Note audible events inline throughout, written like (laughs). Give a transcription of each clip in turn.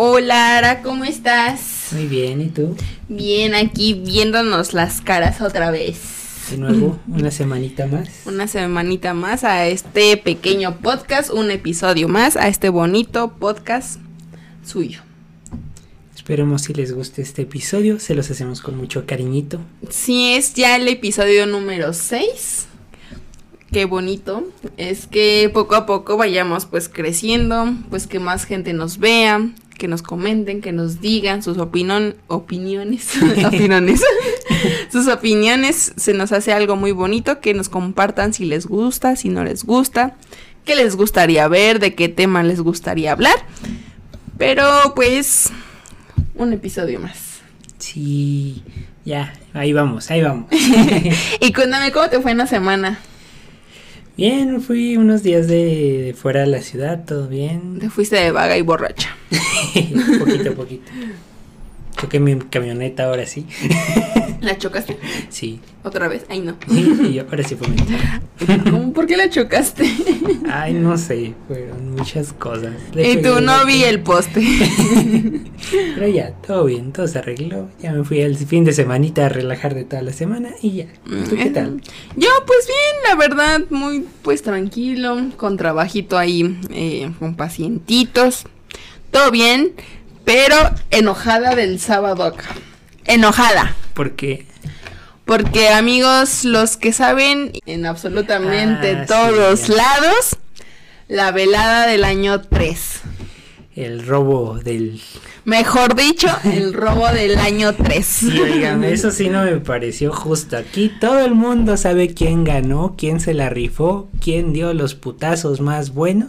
Hola, Ara, ¿cómo estás? Muy bien, ¿y tú? Bien, aquí viéndonos las caras otra vez. De nuevo, una semanita más. (laughs) Una semanita más a este pequeño podcast, un episodio más a este bonito podcast suyo. Esperemos si les guste este episodio, se los hacemos con mucho cariñito. Sí, es ya el episodio número 6. Qué bonito. Es que poco a poco vayamos pues creciendo, pues que más gente nos vea, que nos comenten, que nos digan sus opinión, opiniones, (laughs) opiniones. (laughs) sus opiniones se nos hace algo muy bonito, que nos compartan si les gusta, si no les gusta, qué les gustaría ver, de qué tema les gustaría hablar. Pero pues un episodio más. Sí, ya, ahí vamos, ahí vamos. (laughs) y cuéntame cómo te fue en la semana. Bien, fui unos días de, de fuera de la ciudad, todo bien. Te fuiste de vaga y borracha. (laughs) poquito a poquito. Choqué mi camioneta ahora sí. ¿La chocaste? Sí. ¿Otra vez? Ay, no. Y yo, ahora sí fue mentira. (laughs) ¿Cómo? ¿Por qué la chocaste? Ay, no sé, fueron muchas cosas. y tú no vi el poste. (laughs) Pero ya, todo bien, todo se arregló. Ya me fui el fin de semanita a relajar de toda la semana y ya. ¿Tú qué tal? Yo, pues bien, la verdad, muy pues tranquilo, con trabajito ahí, eh, con pacientitos. Todo bien, pero enojada del sábado acá. Enojada. ¿Por qué? Porque amigos, los que saben en absolutamente Ah, todos sí. lados, la velada del año 3. El robo del... Mejor dicho, el robo del año 3. Sí, eso sí no me pareció justo. Aquí todo el mundo sabe quién ganó, quién se la rifó, quién dio los putazos más buenos.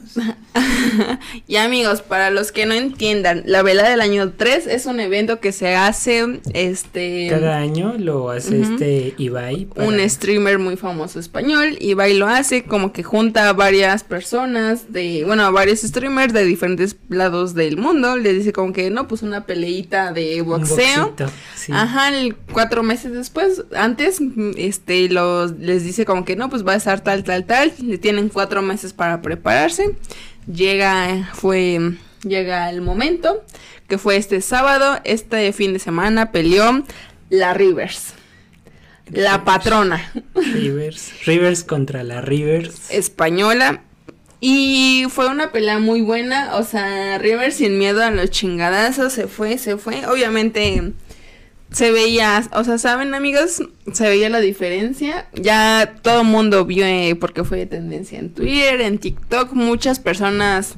(laughs) y amigos, para los que no entiendan, la velada del año 3 es un evento que se hace este Cada año lo hace este Ibai. para- un streamer muy famoso español y lo hace como que junta a varias personas de, bueno, a varios streamers de diferentes lados del mundo, le dice como que no, pues una peleita de boxeo. boxito, sí. Ajá, el- cuatro meses después, antes, este, los, les dice como que no, pues va a estar tal, tal, tal, le tienen cuatro meses para prepararse, llega, fue, llega el momento, que fue este sábado, este fin de semana peleó la Rivers, la Rivers. patrona Rivers. Rivers contra la Rivers. española. Y fue una pelea muy buena, o sea, Rivers sin miedo a los chingadazos, se fue, se fue. Obviamente se veía, o sea, ¿saben amigos? Se veía la diferencia. Ya todo el mundo vio eh, porque fue tendencia en Twitter, en TikTok, muchas personas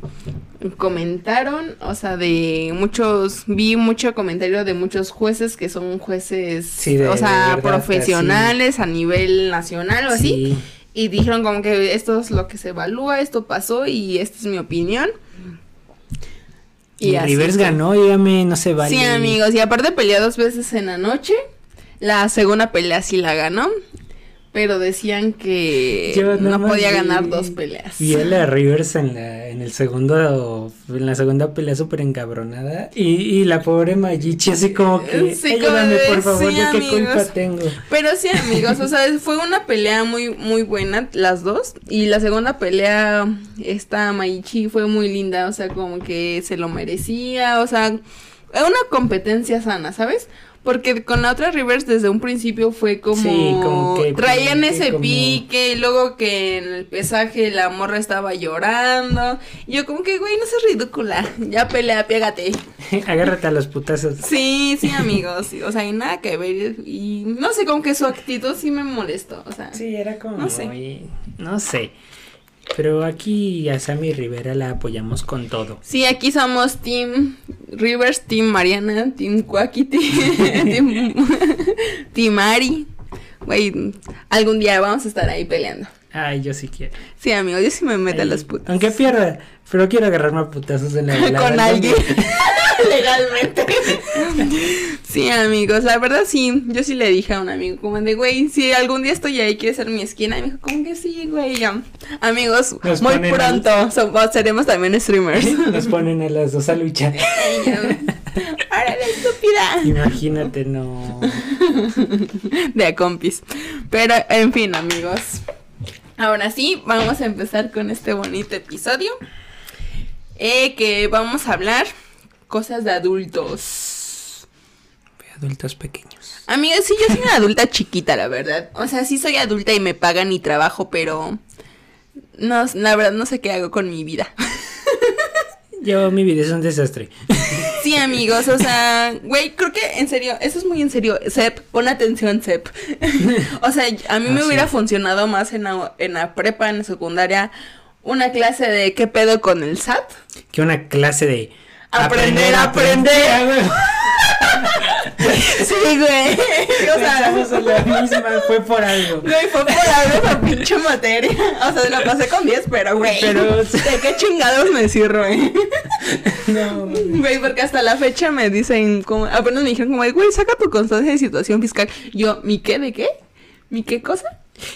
comentaron, o sea, de muchos, vi mucho comentario de muchos jueces que son jueces, Sí, de- o sea, de verdad, profesionales a nivel nacional o así. Y dijeron como que esto es lo que se evalúa, esto pasó y esta es mi opinión. Y así Rivers fue. ganó, dígame, no se vale. Sí, amigos, y aparte peleó dos veces en la noche. La segunda pelea sí la ganó, pero decían que Yo no podía vi- ganar dos peleas. Vi a la (laughs) Rivers en la, en el segundo, en la segunda pelea súper encabronada. Y, y la pobre Mayichi así como que, Sí, ayúdame como de, por favor, sí, yo qué amigos". culpa tengo. Pero sí, amigos, o sea, fue una pelea muy, muy buena, las dos. Y la segunda pelea, esta Maichi fue muy linda, o sea, como que se lo merecía, o sea, una competencia sana, ¿sabes? Porque con la otra Rivers desde un principio fue como... Sí, como que Traían pique, ese como- pique, y luego que en el pesaje la morra estaba llorando. Y yo como que, güey, no seas ridícula, ya pelea, pégate. (laughs) Agárrate a los putazos. Sí, sí, amigos. sí, O sea, y nada que ver. Y no sé, como que su actitud sí me molestó. O sea, Sí, era como No sé. muy- no sé. Pero aquí a Sammy Rivera la apoyamos con todo. sí, aquí somos Team Rivers, Team Mariana, Team Quacky, (laughs) Team, team Ari. Güey, algún día vamos a estar ahí peleando. Ay, yo sí quiero. Sí, amigos, yo sí me meto a Ay, las putas. Aunque pierda, pero quiero agarrarme a putazos en la. (laughs) Con alguien. Legalmente. (laughs) Sí, amigos, la verdad sí, yo sí le dije a un amigo como de, güey, si algún día estoy ahí, ¿quieres ser mi esquina? Y me dijo, como que sí, güey, ya. Amigos, Nos muy pronto somos- seremos también streamers. (laughs) Nos ponen a las dos a luchar. Y yo, ¡Órale, estúpida! Imagínate, no. (laughs) De a compis. Pero, en fin, amigos. Ahora sí, vamos a empezar con este bonito episodio. Eh, que vamos a hablar cosas de adultos. Adultos pequeños. Amiga, sí, yo soy una adulta chiquita, la verdad. O sea, sí soy adulta y me pagan y trabajo, pero no, la verdad no sé qué hago con mi vida. (laughs) Yo, mi vida es un desastre. Sí, amigos, o sea, güey, creo que en serio, eso es muy en serio. Sep, pon atención, Sep. (laughs) o sea, a mí me hubiera funcionado más en la, en la prepa, en la secundaria, una clase de qué pedo con el SAT. Que una clase de Aprender aprender. (laughs) Güey. Sí, güey. O sea, la misma, fue por algo. Güey, fue por algo esa pinche materia. O sea, la pasé con 10, pero güey. Pero- ¿De qué chingados me sirve? No, güey. Güey, porque hasta la fecha me dicen, como, apenas me dijeron como, güey, saca tu constancia de situación fiscal. Yo, ¿mi qué? ¿De qué? ¿Mi qué cosa?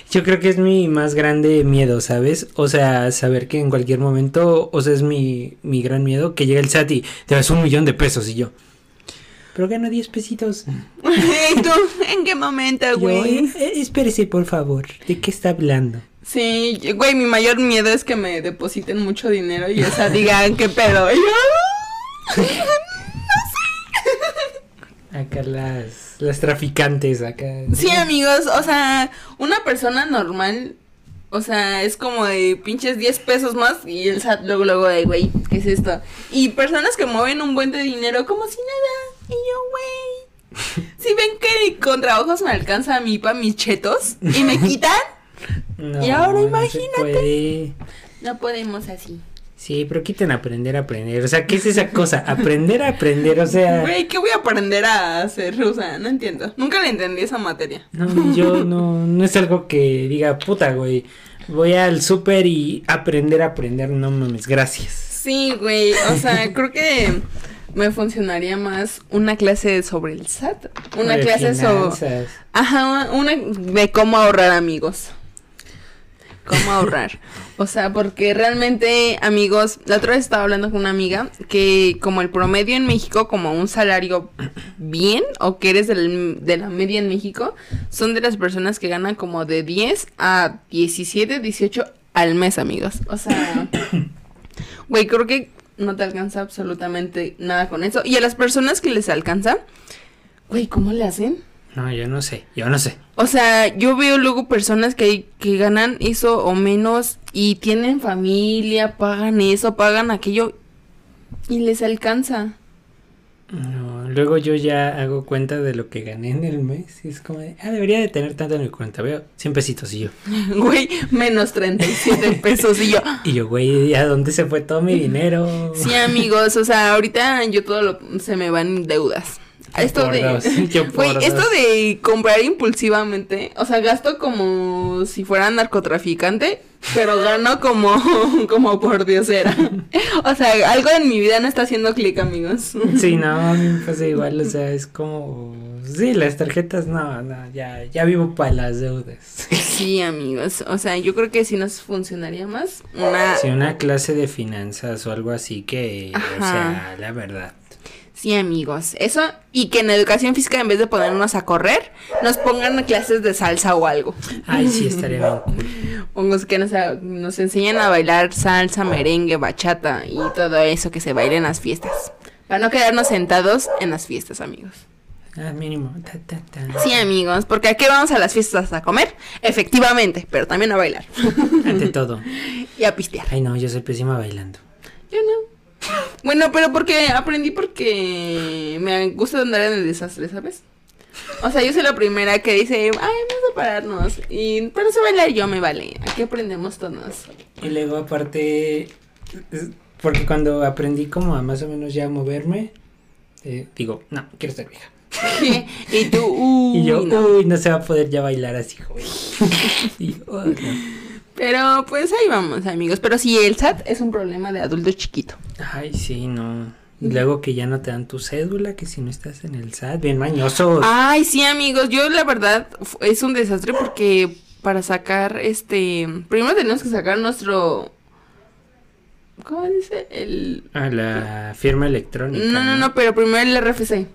Yo creo que es mi más grande miedo, ¿sabes? O sea, saber que en cualquier momento, o sea, es mi, mi gran miedo que llegue el SAT y te das un millón de pesos y yo. Pero gano 10 pesitos. (laughs) ¿Y tú? ¿En qué momento, güey? eh, espérese, por favor. ¿De qué está hablando? Sí, güey, mi mayor miedo es que me depositen mucho dinero y, o sea, digan, ¿qué pedo? Y yo, (laughs) Acá las, las traficantes, acá. Sí, amigos, o sea, una persona normal, o sea, es como de pinches 10 pesos más y el SAT luego, luego de, güey, ¿qué es esto? Y personas que mueven un buen de dinero como si nada. Y yo, güey, (laughs) si ven que con trabajos me alcanza a mí para mis chetos y me (laughs) quitan, No, Y ahora no imagínate. puede. no podemos así. Sí, pero quiten aprender a aprender. O sea, ¿qué es esa cosa? Aprender a aprender, o sea. Güey, ¿qué voy a aprender a hacer? O sea, no entiendo. Nunca le entendí esa materia. No, yo no, no es algo que diga, puta, güey. Voy al súper y aprender a aprender, no mames, gracias. Sí, güey, o sea, creo que me funcionaría más una clase sobre el SAT, una De clase sobre... Ajá, una de cómo ahorrar, amigos. Cómo ahorrar. (laughs) O sea, porque realmente, amigos, la otra vez estaba hablando con una amiga que como el promedio en México, como un salario bien, o que eres del- de la media en México, son de las personas que ganan como de 10 a 17, 18 al mes, amigos. O sea, (coughs) güey, creo que no te alcanza absolutamente nada con eso. Y a las personas que les alcanza, güey, ¿cómo le hacen? No, yo no sé, yo no sé. O sea, yo veo luego personas que, que ganan eso o menos y tienen familia, pagan eso, pagan aquello y les alcanza. No, luego yo ya hago cuenta de lo que gané en el mes y es como de, ah, debería de tener tanto en mi cuenta. Veo 100 pesitos y yo. (laughs) Güey, menos 37 (laughs) pesos y yo. Y yo, güey, ¿a dónde se fue todo mi dinero? Sí, amigos, o sea, ahorita yo todo lo, se me van deudas. Esto de (laughs) Güey, esto de comprar impulsivamente, o sea, gasto como si fuera narcotraficante, pero gano como (laughs) como por diosera. O sea, algo en mi vida no está haciendo clic, amigos. Sí, no, pasa igual, o sea, es como... Sí, las tarjetas, no, no, ya, ya vivo para las deudas. Sí, amigos, o sea, yo creo que sí nos funcionaría más una Sí, una clase de finanzas o algo así que, o sea, la verdad. Sí, amigos, eso y que en educación física en vez de ponernos a correr, nos pongan clases de salsa o algo. Ay, sí, estaría bien. cool. (laughs) Pongamos que nos, nos enseñan a bailar salsa, merengue, bachata y todo eso que se baila en las fiestas. Para no quedarnos sentados en las fiestas, amigos. Ah, mínimo. ta, ta, ta. Sí, amigos, porque aquí vamos a las fiestas a comer, efectivamente, pero también a bailar Ante todo. (laughs) y a pistear. Ay, no, yo soy pésima bailando. Yo no. Bueno, pero porque aprendí porque me gusta andar en el desastre, ¿sabes? O sea, yo soy la primera que dice, ay, vamos a pararnos. Y, pero se bailar yo me vale. Aquí aprendemos todos. Y luego aparte, porque cuando aprendí como a más o menos ya moverme, eh, digo, no, quiero estar vieja. (laughs) y tú, uy, (laughs) y yo, no. uy, no se va a poder ya bailar así, joven. (laughs) y "Oh, no". Pero pues ahí vamos, amigos. Pero sí, el SAT es un problema de adulto chiquito. Ay, sí, no. Y luego que ya no te dan tu cédula, que si no estás en el SAT, bien mañosos. Ay, sí, amigos. Yo la verdad es un desastre porque para sacar este, primero tenemos que sacar nuestro ¿Cómo dice? El A la firma electrónica. No, no, no, pero primero el RFC.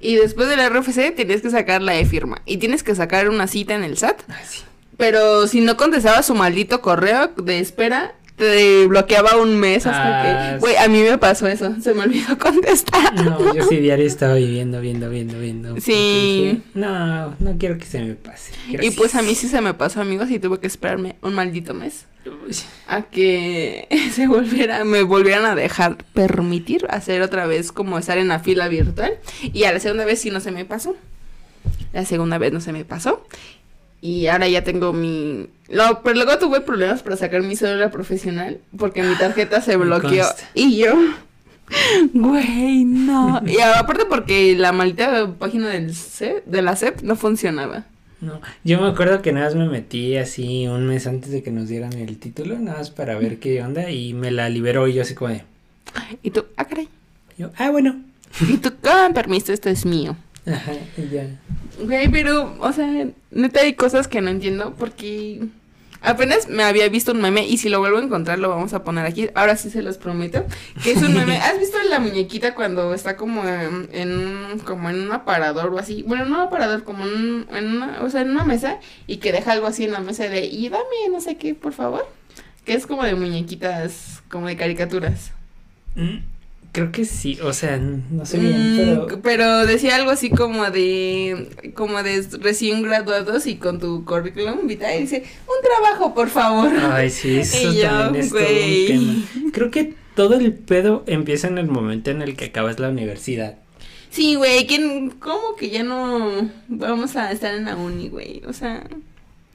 Y después del RFC tienes que sacar la e-firma. Y tienes que sacar una cita en el SAT Ah, sí. Pero si no contestaba su maldito correo de espera, te bloqueaba un mes hasta Ah, que. Güey, a mí me pasó eso. Se me olvidó (laughs) contestar. No, yo sí diario estaba viviendo, viendo, viendo, viendo. Sí. dije, no, no quiero que se me pase. Y pues a mí sí se me pasó, amigos, y tuve que esperarme un maldito mes a que (laughs) se volviera, me volvieran a dejar permitir hacer otra vez como estar en la fila virtual. Y a la segunda vez sí no se me pasó. La segunda vez no se me pasó. Y ahora ya tengo mi... No, pero luego tuve problemas para sacar mi cédula profesional porque mi tarjeta se (gasps) bloqueó. Y yo... (laughs) Güey, no. Y aparte porque la maldita página del CEP, de la CEP no funcionaba. No, yo me acuerdo que nada más me metí así un mes antes de que nos dieran el título, nada más para ver qué onda y me la liberó y yo así como de, Y tú, ah, caray. yo, ah, bueno. Y tú, ah, permiso, esto es mío. Ajá, y ya. Güey, pero, o sea, neta hay cosas que no entiendo porque apenas me había visto un meme y si lo vuelvo a encontrar lo vamos a poner aquí. Ahora sí se los prometo. Que es un meme. (laughs) ¿Has visto la muñequita cuando está como en, en un, como en un aparador o así? Bueno, no aparador, como en, un- en una, o sea, en una mesa y que deja algo así en la mesa de, y dame no sé qué, por favor. Que es como de muñequitas, como de caricaturas. Mm, Creo que sí, o sea, no sé bien, Mm, pero... pero decía algo así como de como de recién graduados y con tu currículum vitae y dice un trabajo por favor Ay, sí, (laughs) eso Y yo, también es todo un tema. Creo que todo el pedo empieza en el momento en el que acabas la universidad. sí güey ¿quién cómo que ya no vamos a estar en la uni güey o sea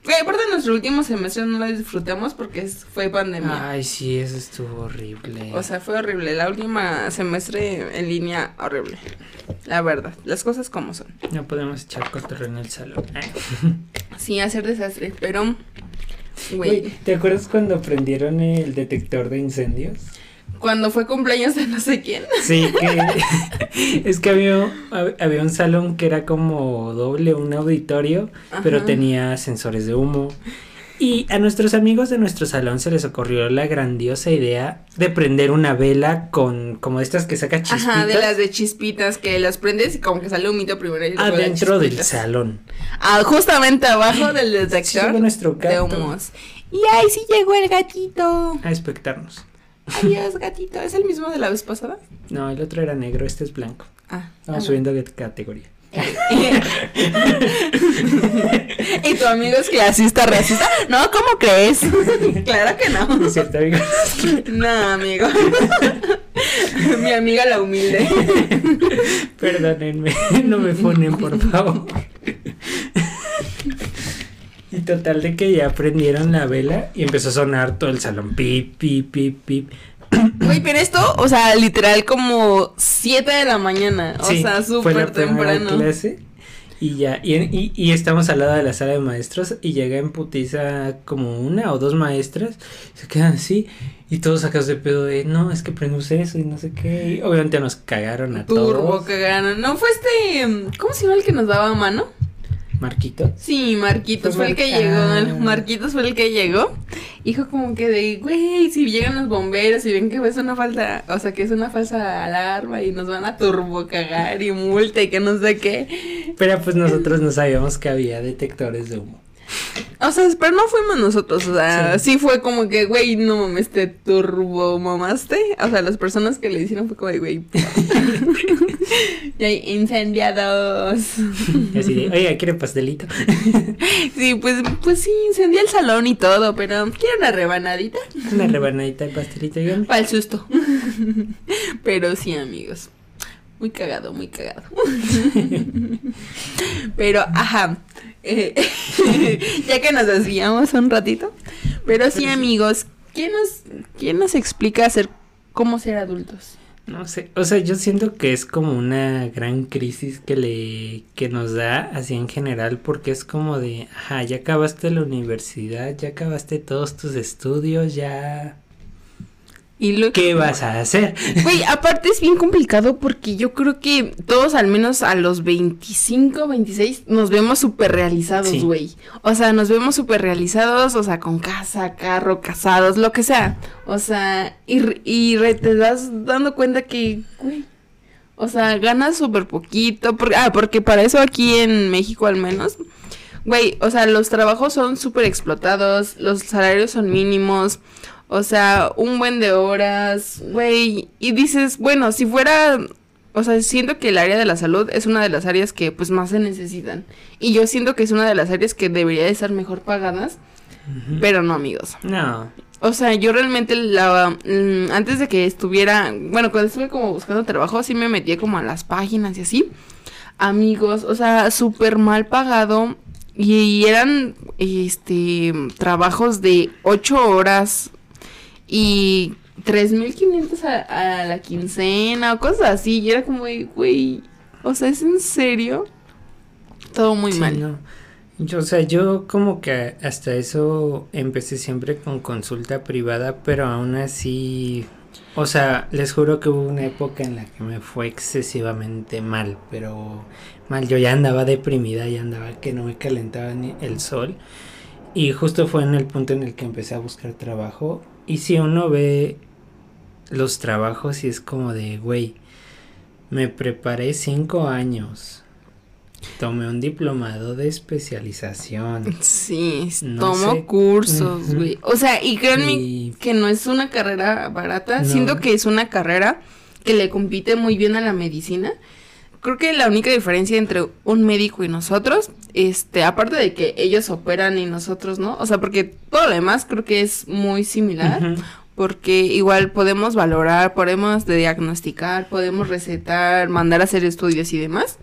güey aparte nuestro último semestre no lo disfrutamos porque es- fue pandemia Ay, sí, eso estuvo horrible. o sea fue horrible la última semestre en línea horrible la verdad las cosas como son no podemos echar cotorreo en el salón. (laughs) sí hacer desastre pero Güey, güey ¿te acuerdas cuando prendieron el detector de incendios? Cuando fue cumpleaños de no sé quién Sí, que (laughs) es que había, hab- había un salón que era como doble, un auditorio, pero tenía sensores de humo. Y a nuestros amigos de nuestro salón se les ocurrió la grandiosa idea de prender una vela con como estas que saca chispitas Ajá, de las de chispitas que las prendes y como que sale un mito primero y las adentro del salón. Ah, justamente abajo del (laughs) Sí, detector llegó nuestro de gato humos. Y ahí sí llegó el gatito. a espectarnos. Adiós, gatito. ¿Es el mismo de la vez pasada? No, el otro era negro, este es blanco. Ah. Vamos ah, subiendo de categoría. (laughs) ¿Y tu amigo es clasista, racista? No, ¿cómo crees? (laughs) claro que ¿No es cierto, amigos? (laughs) No, amigo. Mi amiga la humilde. Perdónenme, no me ponen, por favor. Total de que ya prendieron la vela y empezó a sonar todo el salón. Pip, pip, pip, pip. (clears throat) Güey, pero esto, o sea, literal como 7 de la mañana. O Sí, sea, súper temprano. clase. Y ya, y, y, y estamos al lado de la sala de maestros y llega en putiza como una o dos maestras, se quedan así y todos sacados de pedo de, no, es que prendimos eso y no sé qué. Y obviamente nos cagaron a Turbo todos. cagaron. No fue este. mm, ¿Cómo se llama el que nos daba mano? Marquito. Sí, Marquitos Fue el que llegó. Marquitos fue el que llegó. Dijo como que de, güey, si llegan los bomberos y ven que es una falta, o sea, que es una falsa alarma y nos van a turbo cagar y multa y que no sé qué. Pero pues nosotros (laughs) no sabíamos que había detectores de humo. O sea, pero no fuimos nosotros, o sea, Sí. sí, fue como que, güey, no mames, te turbo mamaste. O sea, las personas que le hicieron fue como de, güey, (laughs) incendiados. Así de, oiga, ¿quiere pastelito? (laughs) Sí, pues, pues sí, incendié el salón y todo, pero quiero una rebanadita Una rebanadita de pastelito, dígame. para el susto. (laughs) Pero sí, amigos. Muy cagado, muy cagado. Pero, ajá. Eh, (laughs) ya que nos desviamos un ratito. Pero sí, amigos, ¿quién nos, quién nos explica hacer cómo ser adultos? No sé, o sea, yo siento que es como una gran crisis que le que nos da así en general porque es como de, ajá, ya acabaste la universidad, ya acabaste todos tus estudios, ya Y lo ¿qué vas a hacer? (laughs) Güey, aparte es bien complicado porque yo creo que todos al menos a los 25, 26 nos vemos súper realizados, Sí. güey. O sea, nos vemos súper realizados, o sea, con casa, carro, casados, lo que sea. O sea, y, y re- te das dando cuenta que, güey, o sea, ganas súper poquito. Porque, ah, porque para eso aquí en México al menos, güey, o sea, los trabajos son súper explotados, los salarios son mínimos, o sea, un buen de horas, güey, y dices, bueno, si fuera, o sea, siento que el área de la salud es una de las áreas que pues más se necesitan, y yo siento que es una de las áreas que debería de estar mejor pagadas, pero no, amigos. No. O sea, yo realmente la mm, antes de que estuviera, bueno, cuando estuve como buscando trabajo, sí me metí como a las páginas y así. Amigos, o sea, súper mal pagado y eran este trabajos de ocho horas y 3500 a, a la quincena o cosas así, y era como, güey, o sea, ¿es en serio? Todo muy Sí, mal. no. Yo, o sea, yo como que hasta eso empecé siempre con consulta privada, pero aún así, o sea, les juro que hubo una época en la que me fue excesivamente mal, pero mal, yo ya andaba deprimida, ya andaba que no me calentaba ni el sol, y justo fue en el punto en el que empecé a buscar trabajo, y si uno ve los trabajos y es como de, güey, me preparé cinco años. Tomé un diplomado de especialización. (laughs) Sí, No tomo sé. cursos, güey. O sea, y créanme Y- que no es una carrera barata. No. Siento que es una carrera que le compite muy bien a la medicina. Creo que la única diferencia entre un médico y nosotros, este, aparte de que ellos operan y nosotros no, o sea, porque todo lo demás creo que es muy similar, porque igual podemos valorar, podemos diagnosticar, podemos recetar, mandar a hacer estudios y demás.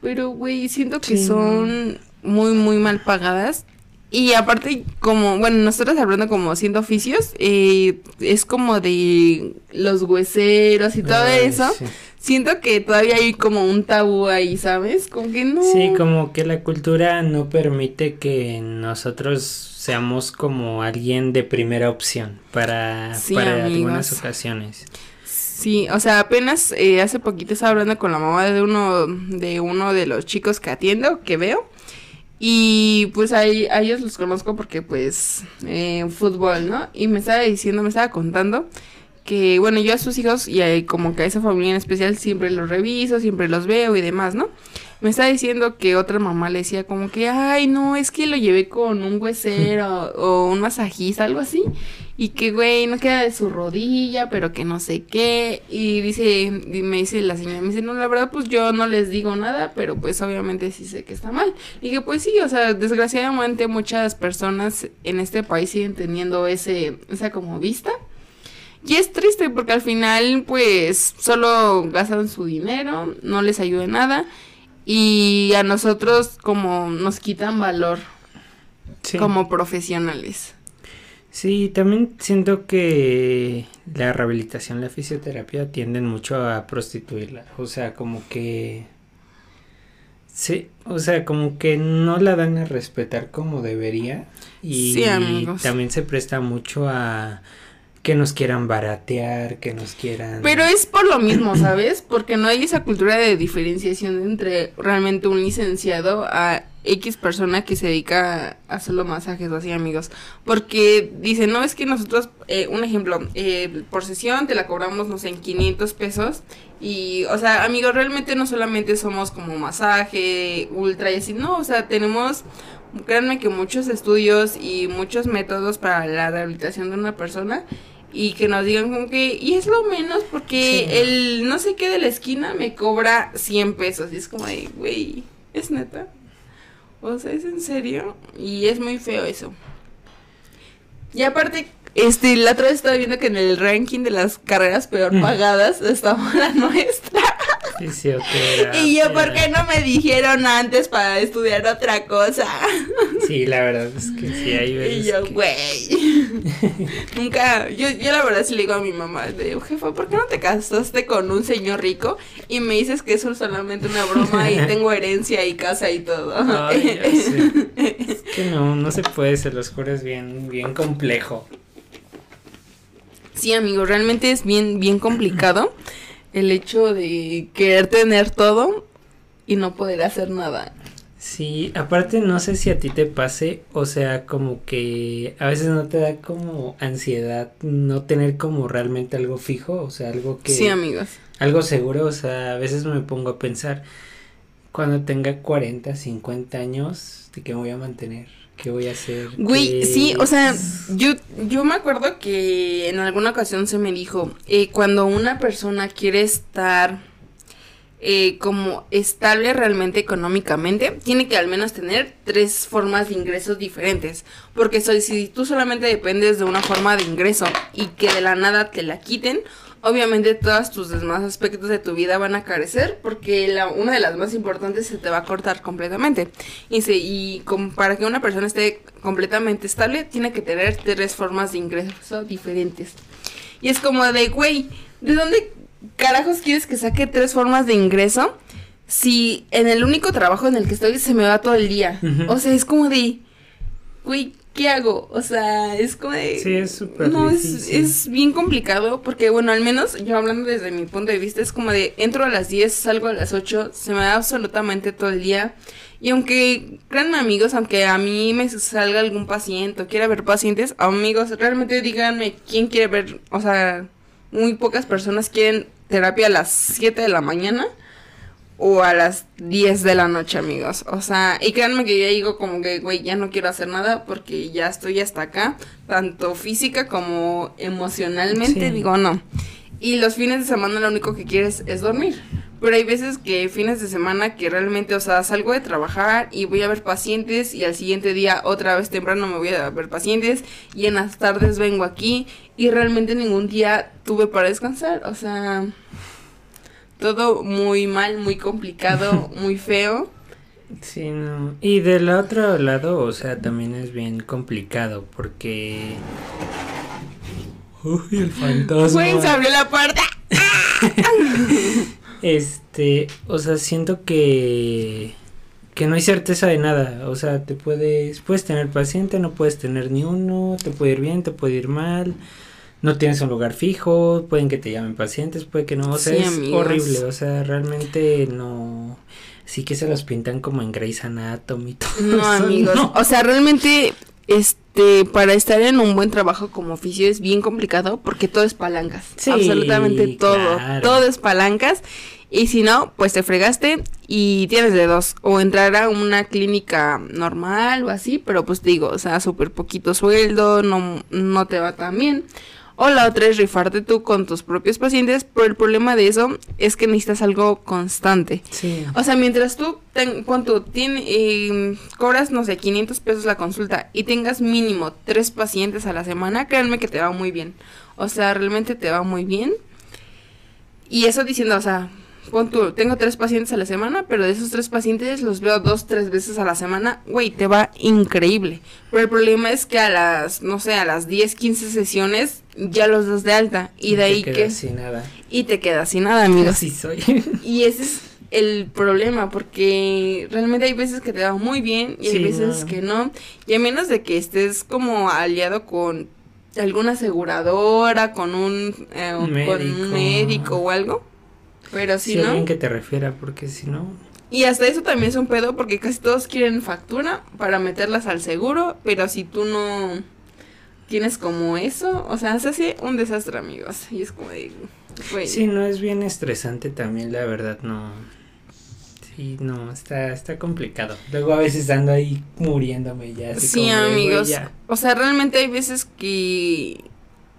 Pero, güey, siento que Sí. son muy, muy mal pagadas. Y aparte, como, bueno, nosotros hablando como haciendo oficios, eh, es como de los hueseros y todo Ay, eso. Sí. Siento que todavía hay como un tabú ahí, ¿sabes? Como que no. Sí, como que la cultura no permite que nosotros seamos como alguien de primera opción para, Sí, para amigos. algunas ocasiones. Sí, o sea, apenas eh, hace poquito estaba hablando con la mamá de uno de uno de los chicos que atiendo, que veo. Y pues ahí, a ellos los conozco porque pues eh, fútbol, ¿no? Y me estaba diciendo, me estaba contando que bueno, yo a sus hijos y a- como que a esa familia en especial siempre los reviso, siempre los veo y demás, ¿no? Me estaba diciendo que otra mamá le decía como que, ay, no, es que lo llevé con un huesero (laughs) o un masajista, algo así. Y que, güey, no queda de su rodilla, pero que no sé qué. Y dice, y me dice la señora, me dice, no, la verdad, pues yo no les digo nada, pero pues obviamente sí sé que está mal. Y que pues sí, o sea, desgraciadamente muchas personas en este país siguen teniendo ese, esa como vista. Y es triste porque al final, pues, solo gastan su dinero, no les ayuda en nada. Y a nosotros como nos quitan valor Sí. como profesionales. Sí, también siento que la rehabilitación, la fisioterapia tienden mucho a prostituirla. O sea, como que... Sí, o sea, como que no la dan a respetar como debería. Y Sí, amigos. también se presta mucho a que nos quieran baratear, que nos quieran... Pero es por lo mismo, ¿sabes? Porque no hay esa cultura de diferenciación entre realmente un licenciado a X persona que se dedica a solo masajes o así, amigos. Porque dicen, no, es que nosotros, eh, un ejemplo, eh, por sesión te la cobramos, no sé, en 500 pesos. Y, o sea, amigos, realmente no solamente somos como masaje, ultra y así, no, o sea, tenemos, créanme que muchos estudios y muchos métodos para la rehabilitación de una persona y que nos digan como que, y es lo menos porque Sí. el no sé qué de la esquina me cobra 100 pesos. Y es como de, güey, es neta. O sea, es en serio. Y es muy feo eso. Y aparte, este, la otra vez estaba viendo que en el ranking de las carreras peor Mm. pagadas estaba la nuestra. (laughs) Y yo, ¿por qué no me dijeron antes para estudiar otra cosa? Sí, la verdad es que sí, hay (laughs) veces Y yo, que- güey. (laughs) Nunca, yo, yo la verdad sí le digo a mi mamá, le digo, jefa, ¿por qué no te casaste con un señor rico? Y me dices que eso es solamente una broma y (laughs) tengo herencia y casa y todo. Ay, ya sé. (laughs) Es que no, no se puede, se los juro, es bien, bien complejo. Sí, amigo, realmente es bien, bien complicado el hecho de querer tener todo y no poder hacer nada. Sí, aparte no sé si a ti te pase, o sea, como que a veces no te da como ansiedad no tener como realmente algo fijo, o sea, algo que... Sí, amigos. algo seguro, o sea, a veces me pongo a pensar, Cuando tenga 40, 50 años, ¿de qué me voy a mantener? ¿Qué voy a hacer? Güey, ¿Qué- sí, o sea, yo, yo me acuerdo que en alguna ocasión se me dijo, eh, cuando una persona quiere estar eh, como estable realmente económicamente, tiene que al menos tener tres formas de ingresos diferentes. Porque si tú solamente dependes de una forma de ingreso y que de la nada te la quiten, obviamente todos tus demás aspectos de tu vida van a carecer porque la, una de las más importantes se te va a cortar completamente. Y, se, y para que una persona esté completamente estable, tiene que tener tres formas de ingreso diferentes. Y es como de, güey, ¿de dónde carajos quieres que saque tres formas de ingreso? Si en el único trabajo en el que estoy se me va todo el día. O sea, es como de, güey, ¿qué hago? O sea, es como de... Sí, es súper No, es, es bien complicado porque, bueno, al menos yo hablando desde mi punto de vista, es como de entro a las 10, salgo a las 8, se me da absolutamente todo el día. Y aunque, créanme amigos, aunque a mí me salga algún paciente o quiera ver pacientes, amigos, realmente díganme quién quiere ver, o sea, muy pocas personas quieren terapia a las 7 de la mañana o a las 10 de la noche, amigos. O sea, y créanme que yo digo como que, güey, ya no quiero hacer nada porque ya estoy hasta acá, tanto física como emocionalmente, Sí. digo, no. Y los fines de semana lo único que quieres es dormir. Pero hay veces que fines de semana que realmente, o sea, salgo de trabajar y voy a ver pacientes y al siguiente día otra vez temprano me voy a ver pacientes y en las tardes vengo aquí y realmente ningún día tuve para descansar. O sea, todo muy mal, muy complicado, (laughs) muy feo. Sí, no. Y del otro lado, o sea, también es bien complicado porque... Uy, el fantasma. Güey, se abrió la puerta. (laughs) Este, o sea, siento que que no hay certeza de nada, o sea, te puedes puedes tener paciente, no puedes tener ni uno, te puede ir bien, te puede ir mal. No tienes un lugar fijo, pueden que te llamen pacientes, puede que no, o sea, Sí, es amigos. horrible, o sea, realmente no sí que se los pintan como en Grey's Anatomy. todo No, eso, amigos. no. O sea, realmente, este, para estar en un buen trabajo como oficio es bien complicado porque todo es palancas. Sí, Absolutamente todo. claro. Todo es palancas. Y si no, pues te fregaste y tienes de dos. O entrar a una clínica normal o así, pero pues te digo, o sea, súper poquito sueldo, no, no te va tan bien. O la otra es rifarte tú con tus propios pacientes, pero el problema de eso es que necesitas algo constante. Sí. O sea, mientras tú, ten, pon tú, tien- eh, cobras, no sé, 500 pesos la consulta y tengas mínimo tres pacientes a la semana, créanme que te va muy bien. O sea, realmente te va muy bien. Y eso diciendo, o sea, pon tú, tengo tres pacientes a la semana, pero de esos tres pacientes los veo dos, tres veces a la semana, güey, te va increíble. Pero el problema es que a las, no sé, a las 10, 15 sesiones ya los das de alta. Y de te ahí quedas que... sin nada. Y te quedas sin nada, amigos. Así soy. Y ese es el problema, porque realmente hay veces que te va muy bien y hay veces no. que no. Y a menos de que estés como aliado con alguna aseguradora, con un, eh, con un médico o algo. Pero si Si no. alguien que te refiera, porque si no, Y hasta eso también es un pedo porque casi todos quieren factura para meterlas al seguro, pero si tú no tienes como eso, o sea, se hace un desastre, amigos. Y es como de. Sí, no es bien estresante también, la verdad, no. Sí, no, está, está complicado. Luego a veces ando ahí muriéndome ya. Así Sí, como amigos. ya. O sea, realmente hay veces que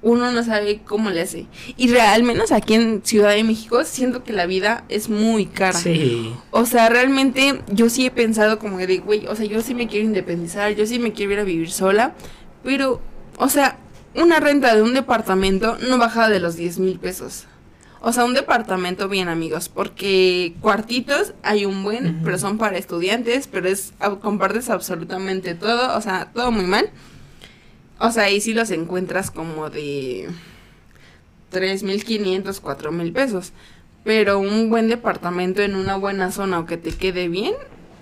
uno no sabe cómo le hace. Y real, al menos aquí en Ciudad de México, siento que la vida es muy cara. Sí, O sea, realmente yo sí he pensado como de, güey, o sea, yo sí me quiero independizar, yo sí me quiero ir a vivir sola, pero, o sea, una renta de un departamento no baja de los 10 mil pesos. O sea, un departamento bien, amigos, porque cuartitos hay un buen, pero son para estudiantes, pero es, compartes absolutamente todo, o sea, todo muy mal. O sea, ahí sí los encuentras como de 3.500, 4.000 pesos. Pero un buen departamento en una buena zona o que te quede bien,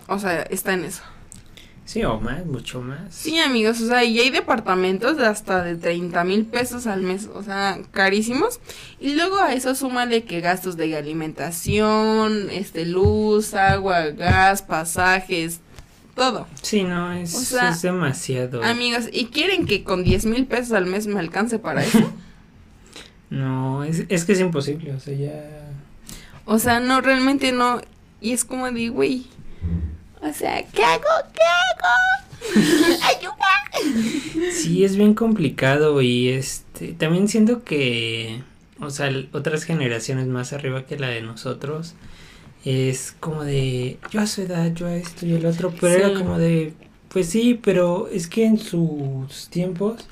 o sea, está en eso. sí, o más, mucho más. Sí, amigos, o sea, y hay departamentos de hasta de 30 mil pesos al mes, o sea, carísimos. Y luego a eso súmale que gastos de alimentación, este, luz, agua, gas, pasajes, todo. Sí, no, es, O sea, es demasiado. Amigos, ¿y quieren que con 10 mil pesos al mes me alcance para eso? (laughs) No, es, es que es imposible, o sea, ya. O sea, no, realmente no. Y es como de, güey, o sea, ¿qué hago? ¿Qué hago? (laughs) ¡Ayuda! Sí, es bien complicado y este también siento que, o sea, otras generaciones más arriba que la de nosotros es como de yo a su edad, yo a esto y el otro, pero era como de pues sí, pero es que en sus tiempos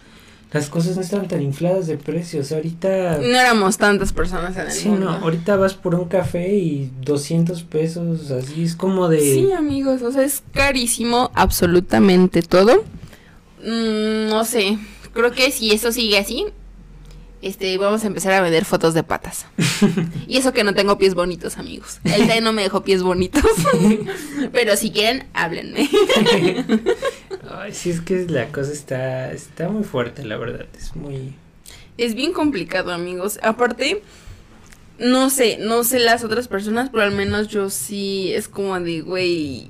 las cosas no estaban tan infladas de precios. Ahorita. No éramos tantas personas en el sí, no, ahorita vas por un café y 200 pesos, así es como de. Sí, amigos, o sea, es carísimo absolutamente todo. Mm, no sé, creo que si eso sigue así, este, vamos a empezar a vender fotos de patas. (laughs) y eso que no tengo pies bonitos, amigos. El té no me dejó pies bonitos. (laughs) Pero si quieren, háblenme. (laughs) Ay, sí, es que la cosa está, está muy fuerte, la verdad. Es muy. Es bien complicado, amigos. Aparte, no sé, no sé las otras personas, pero al menos yo sí es como de, güey,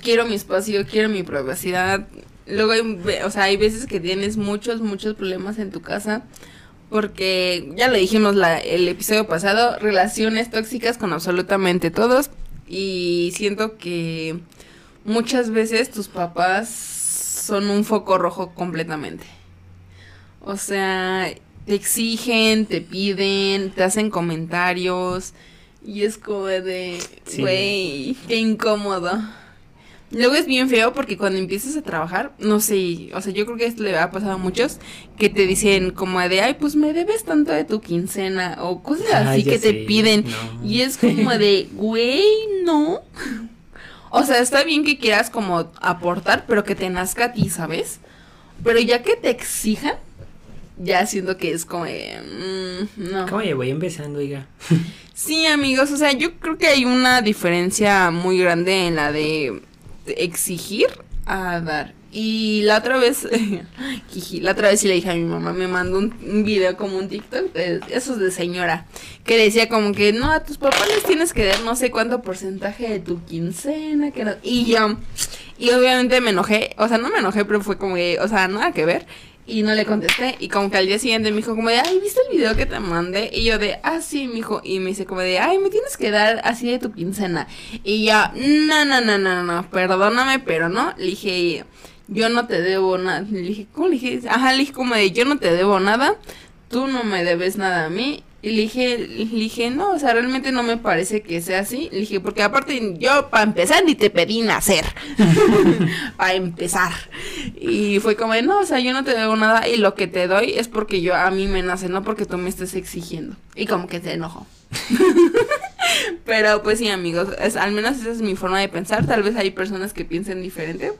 quiero mi espacio, quiero mi privacidad. Luego hay, o sea, hay veces que tienes muchos, muchos problemas en tu casa. Porque ya lo dijimos la, el episodio pasado, relaciones tóxicas con absolutamente todos. Y siento que muchas veces tus papás son un foco rojo completamente. O sea, te exigen, te piden, te hacen comentarios y es como de, güey, qué incómodo. Luego es bien feo porque cuando empiezas a trabajar, no sé, o sea, yo creo que esto le ha pasado a muchos que te dicen como de, ay, pues me debes tanto de tu quincena o cosas así que te piden. Y es como de, (laughs) güey, no. O sea, está bien que quieras como aportar, pero que te nazca a ti, ¿sabes? Pero ya que te exijan, ya siento que es como, mm, no. ¿Cómo voy empezando, oiga? sí, amigos, o sea, yo creo que hay una diferencia muy grande en la de exigir a dar. Y la otra vez, (laughs) la otra vez sí le dije a mi mamá, me mandó un, video como un TikTok, de, esos de señora, que decía como que no, a tus papás les tienes que dar no sé cuánto porcentaje de tu quincena, que no, y yo, y obviamente me enojé, o sea, no me enojé, pero fue como que, o sea, nada que ver. Y no le contesté. Y como que al día siguiente me dijo como de, ay, ¿viste el video que te mandé? Y yo de, ah, sí, mijo. Y me dice como de, ay, me tienes que dar así de tu quincena. Y ya, no, no, no, no, no, perdóname, pero no. Le dije, yo no te debo nada. Le dije, ¿cómo le dije? Ajá, le dije como de, yo no te debo nada. Tú no me debes nada a mí. Y le dije, dije, no, o sea, realmente no me parece que sea así. Le dije, porque aparte yo para empezar ni te pedí nacer. (laughs) para empezar. Y fue como, no, o sea, yo no te debo nada y lo que te doy es porque yo a mí me nace, no porque tú me estés exigiendo. Y como que se enojó. (laughs) Pero pues sí, amigos, al menos esa es mi forma de pensar. Tal vez hay personas que piensen diferente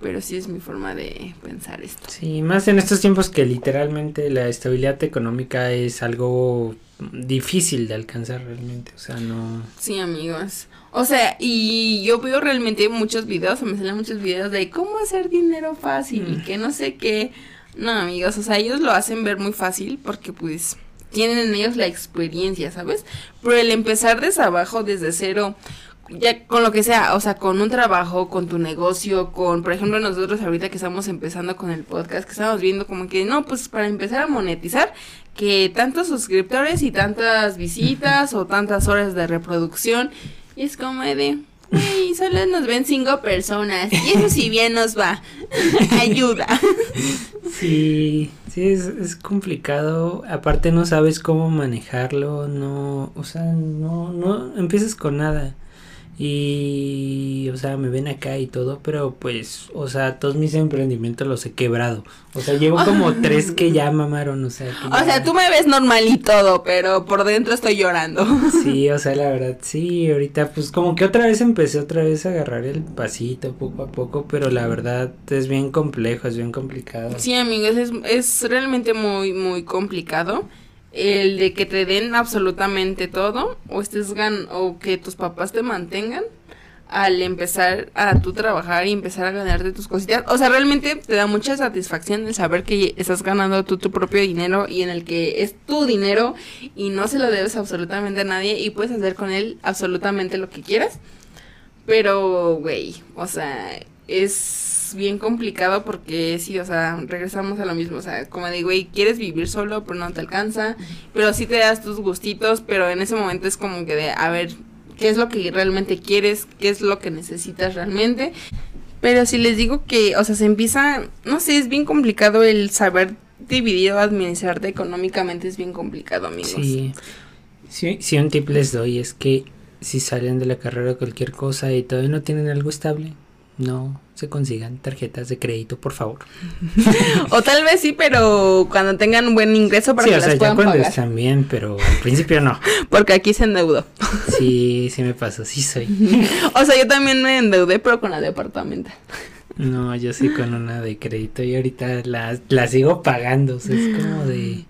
pero sí es mi forma de pensar esto. Sí, más en estos tiempos que literalmente la estabilidad económica es algo difícil de alcanzar realmente, o sea, no... Sí, amigos. O sea, y yo veo realmente muchos videos, me salen muchos videos de cómo hacer dinero fácil y mm. que no sé qué. No, amigos, o sea, ellos lo hacen ver muy fácil porque pues tienen en ellos la experiencia, ¿sabes? Pero el empezar desde abajo, desde cero, ya con lo que sea, o sea, con un trabajo, con tu negocio, con, por ejemplo, nosotros ahorita que estamos empezando con el podcast, que estamos viendo como que, no, pues para empezar a monetizar, que tantos suscriptores y tantas visitas o tantas horas de reproducción, y es como de, y solo nos ven cinco personas, y eso si bien nos va, (laughs) ayuda. Sí, sí, es, es complicado, aparte no sabes cómo manejarlo, no, o sea, no, no empiezas con nada. Y, o sea, me ven acá y todo, pero pues, o sea, todos mis emprendimientos los he quebrado. O sea, llevo como (laughs) tres que ya mamaron, o sea. o sea, tú me ves normal y todo, pero por dentro estoy llorando. (laughs) Sí, o sea, la verdad, sí, ahorita pues como que otra vez empecé otra vez a agarrar el pasito poco a poco, pero la verdad es bien complejo, es bien complicado. Sí, amigos, es, es realmente muy, muy complicado el de que te den absolutamente todo o estés gan o que tus papás te mantengan al empezar a tú trabajar y empezar a ganarte tus cositas. O sea, realmente te da mucha satisfacción el saber que estás ganando tú tu propio dinero y en el que es tu dinero y no se lo debes absolutamente a nadie y puedes hacer con él absolutamente lo que quieras. Pero, güey, o sea, es bien complicado porque sí, o sea, regresamos a lo mismo, o sea, como digo, güey, quieres vivir solo, pero no te alcanza, pero sí te das tus gustitos, pero en ese momento es como que de, a ver, qué es lo que realmente quieres, qué es lo que necesitas realmente. Pero si les digo que, o sea, se empieza, no sé, es bien complicado el saber dividir o administrarte económicamente, es bien complicado, amigos. Sí. sí. Si un tip les doy es que si salen de la carrera cualquier cosa y todavía no tienen algo estable, no se consigan tarjetas de crédito, por favor. (laughs) o tal vez sí, pero cuando tengan un buen ingreso para que las sea, puedan ya cuando están bien, pero al principio no. (laughs) Porque aquí se endeudó. sí, sí me pasó, sí soy. (laughs) o sea, yo también me endeudé, pero con la departamento. No, yo sí con una de crédito y ahorita la, la sigo pagando, o sea, es como de...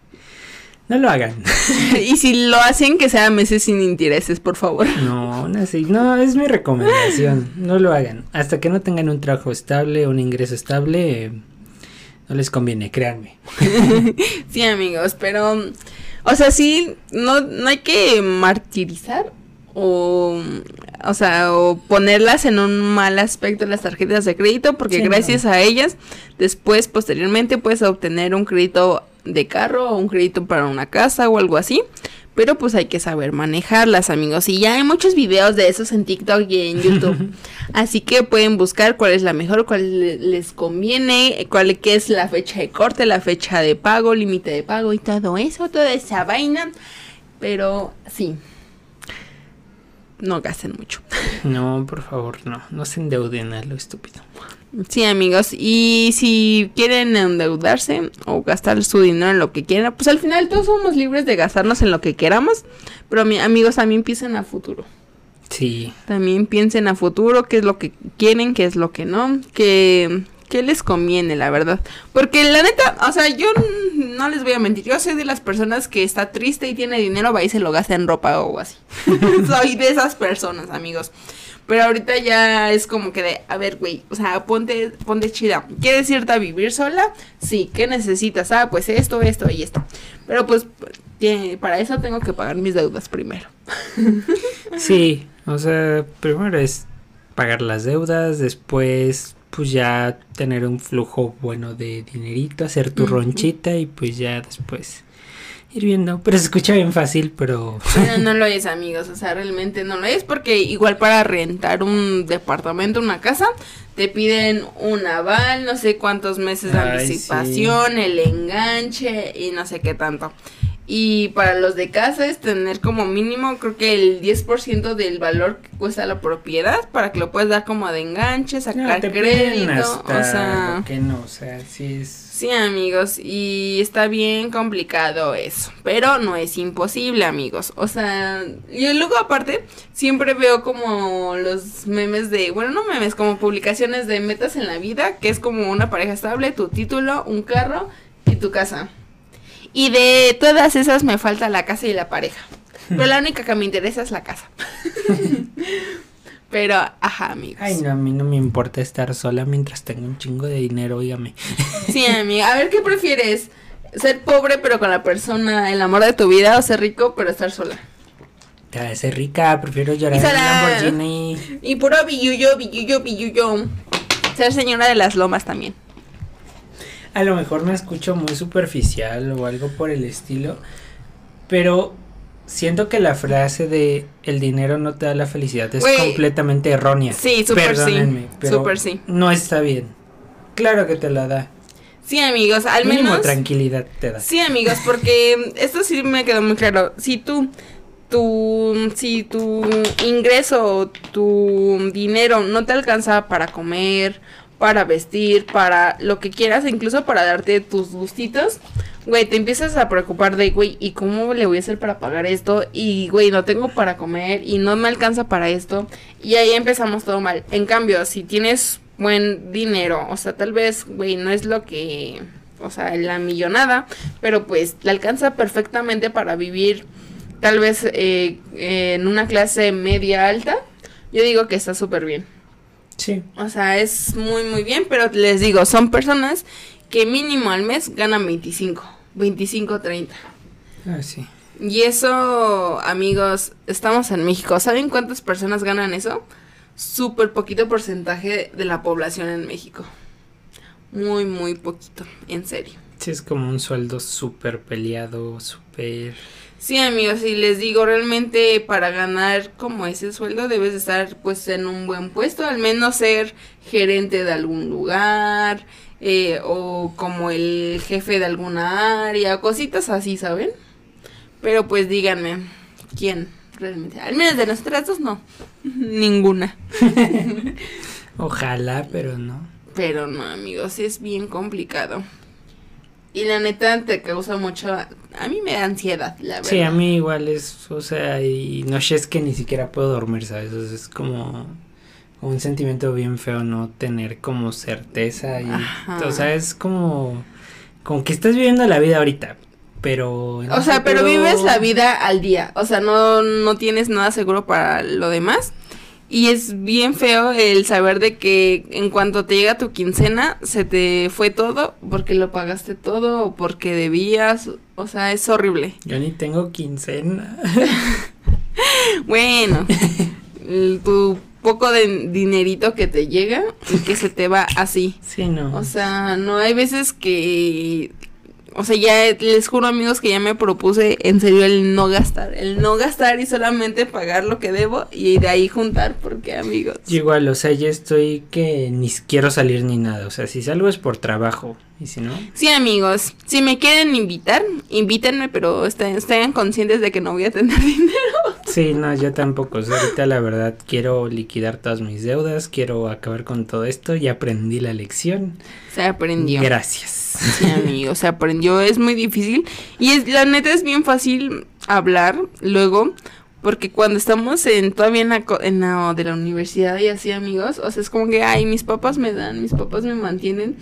No lo hagan. (laughs) y si lo hacen, que sea meses sin intereses, por favor. No, no, no, es mi recomendación. No lo hagan. Hasta que no tengan un trabajo estable, un ingreso estable, no les conviene, créanme. (laughs) sí, amigos, pero, o sea, sí, no, no hay que martirizar o, o sea, o ponerlas en un mal aspecto las tarjetas de crédito, porque gracias a ellas, después, posteriormente, puedes obtener un crédito de carro o un crédito para una casa o algo así. Pero pues hay que saber manejarlas, amigos. Y ya hay muchos videos de esos en TikTok y en YouTube. (laughs) Así que pueden buscar cuál es la mejor, cuál les conviene, cuál es la fecha de corte, la fecha de pago, límite de pago y todo eso, toda esa vaina. Pero sí, no gasten mucho. No, por favor, no. No se endeuden a lo estúpido. Sí, amigos. Y si quieren endeudarse o gastar su dinero en lo que quieran, pues al final todos somos libres de gastarnos en lo que queramos. Pero amigos, también piensen a futuro. Sí. También piensen a futuro qué es lo que quieren, qué es lo que no. Que ¿Qué les conviene, la verdad? Porque la neta, o sea, yo no les voy a mentir. Yo soy de las personas que está triste y tiene dinero, va y se lo gasta en ropa o así. (laughs) soy de esas personas, amigos. Pero ahorita ya es como que de, a ver, güey, o sea, ponte, ponte chida. ¿Quieres irte a vivir sola? Sí, ¿qué necesitas? Ah, pues esto, esto y esto. Pero pues para eso tengo que pagar mis deudas primero. (laughs) sí, o sea, primero es pagar las deudas, después pues ya tener un flujo bueno de dinerito, hacer tu ronchita y pues ya después ir viendo. Pero se escucha bien fácil, pero... no lo es, amigos, o sea, realmente no lo es porque igual para rentar un departamento, una casa, te piden un aval, no sé cuántos meses de anticipación, el enganche y no sé qué tanto. Y para los de casa es tener como mínimo, creo que el 10% del valor que cuesta la propiedad para que lo puedas dar como de enganche, sacar crédito. o sea, que no, o sea, sí es. Sí, amigos, y está bien complicado eso, pero no es imposible, amigos. O sea, yo luego aparte siempre veo como los memes de, bueno, no memes, como publicaciones de metas en la vida, que es como una pareja estable, tu título, un carro y tu casa. Y de todas esas me falta la casa y la pareja. Pero la única que me interesa es la casa. (laughs) Pero, ajá, amigos. Ay, no, a mí no me importa estar sola mientras tengo un chingo de dinero, óigame. (laughs) Sí, amiga. A ver, ¿qué prefieres? ¿Ser pobre pero con la persona, el amor de tu vida o ser rico pero estar sola? Ya, ser rica, prefiero llorar en Lamborghini. Y puro billuyo, billuyo, billuyo. Ser señora de las lomas también a lo mejor me escucho muy superficial o algo por el estilo, pero siento que la frase de el dinero no te da la felicidad es completamente errónea. Sí, súper sí. Super sí. No está bien. Claro que te la da. Sí, amigos, al Mínimo menos. tranquilidad te da. Sí, amigos, porque (laughs) esto sí me quedó muy claro. Si tú, tu, si tu ingreso, tu dinero no te alcanza para comer para vestir, para lo que quieras, incluso para darte tus gustitos, güey, te empiezas a preocupar de, güey, ¿y cómo le voy a hacer para pagar esto? Y, güey, no tengo para comer y no me alcanza para esto. Y ahí empezamos todo mal. En cambio, si tienes buen dinero, o sea, tal vez, güey, no es lo que, o sea, la millonada, pero pues le alcanza perfectamente para vivir tal vez eh, en una clase media alta. Yo digo que está súper bien. Sí. O sea, es muy, muy bien, pero les digo, son personas que mínimo al mes ganan 25, 25, 30. Ah, sí. Y eso, amigos, estamos en México. ¿Saben cuántas personas ganan eso? Súper poquito porcentaje de la población en México. Muy, muy poquito, en serio. Sí, es como un sueldo súper peleado, súper... Sí, amigos, y les digo, realmente para ganar como ese sueldo debes estar pues en un buen puesto, al menos ser gerente de algún lugar eh, o como el jefe de alguna área, cositas así, ¿saben? Pero pues díganme, ¿quién realmente? Al menos de nosotras dos no, (laughs) ninguna. (laughs) (laughs) Ojalá, pero no. Pero no, amigos, es bien complicado. Y la neta te causa mucho. A mí me da ansiedad, la verdad. Sí, a mí igual es, o sea, y noches que ni siquiera puedo dormir, ¿sabes? O sea, es como un sentimiento bien feo no tener como certeza y, Ajá. o sea, es como, como que estás viviendo la vida ahorita, pero... O sea, pero futuro- vives la vida al día. O sea, no, no tienes nada seguro para lo demás. Y es bien feo el saber de que en cuanto te llega tu quincena, se te fue todo porque lo pagaste todo o porque debías. O sea, es horrible. Yo ni tengo quincena. (laughs) Bueno, tu poco de dinerito que te llega y que se te va así. Sí, no. O sea, no hay veces que... O sea, ya les juro amigos que ya me propuse en serio el no gastar. El no gastar y solamente pagar lo que debo y de ahí juntar porque amigos. Yo igual, o sea, ya estoy que ni quiero salir ni nada, o sea, si salgo es por trabajo, y si no, Sí amigos, si me quieren invitar, invítenme, pero estén, estén conscientes de que no voy a tener (laughs) dinero. Sí, no, yo tampoco, o sea, ahorita la verdad quiero liquidar todas mis deudas, quiero acabar con todo esto, ya aprendí la lección, Se aprendió. gracias. Sí, amigo, se aprendió, es muy difícil y es la neta es bien fácil hablar luego porque cuando estamos en todavía en la, en la de la universidad y así, amigos, o sea, es como que ay, mis papás me dan, mis papás me mantienen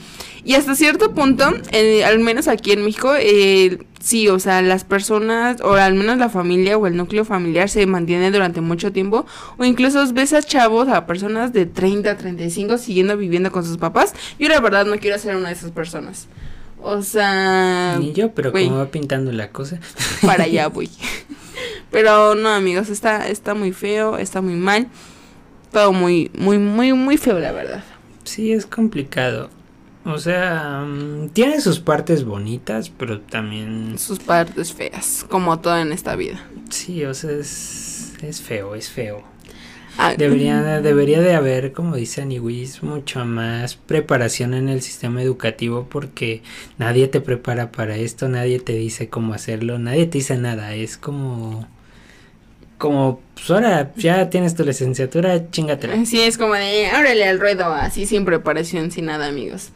y hasta cierto punto, eh, al menos aquí en México, eh, sí, o sea, las personas o al menos la familia o el núcleo familiar se mantiene durante mucho tiempo o incluso ves a chavos, a personas de 30, 35 siguiendo viviendo con sus papás. Yo la verdad no quiero ser una de esas personas. O sea, Ni yo, pero güey. como va pintando la cosa, para allá (laughs) voy. Pero no, amigos, está, está muy feo, está muy mal. Todo muy, muy, muy, muy feo, la verdad. sí es complicado. O sea, mm, tiene sus partes bonitas, pero también Sus partes feas, como todo en esta vida. sí, o sea, es, es feo, es feo. Ah, Debería, debería de haber, como dice Aniwis, mucho más preparación en el sistema educativo porque nadie te prepara para esto, nadie te dice cómo hacerlo, nadie te dice nada, es como, como, pues ahora ya tienes tu licenciatura, chingatela. Sí, es como de, órale al ruedo, así sin preparación, sin nada, amigos.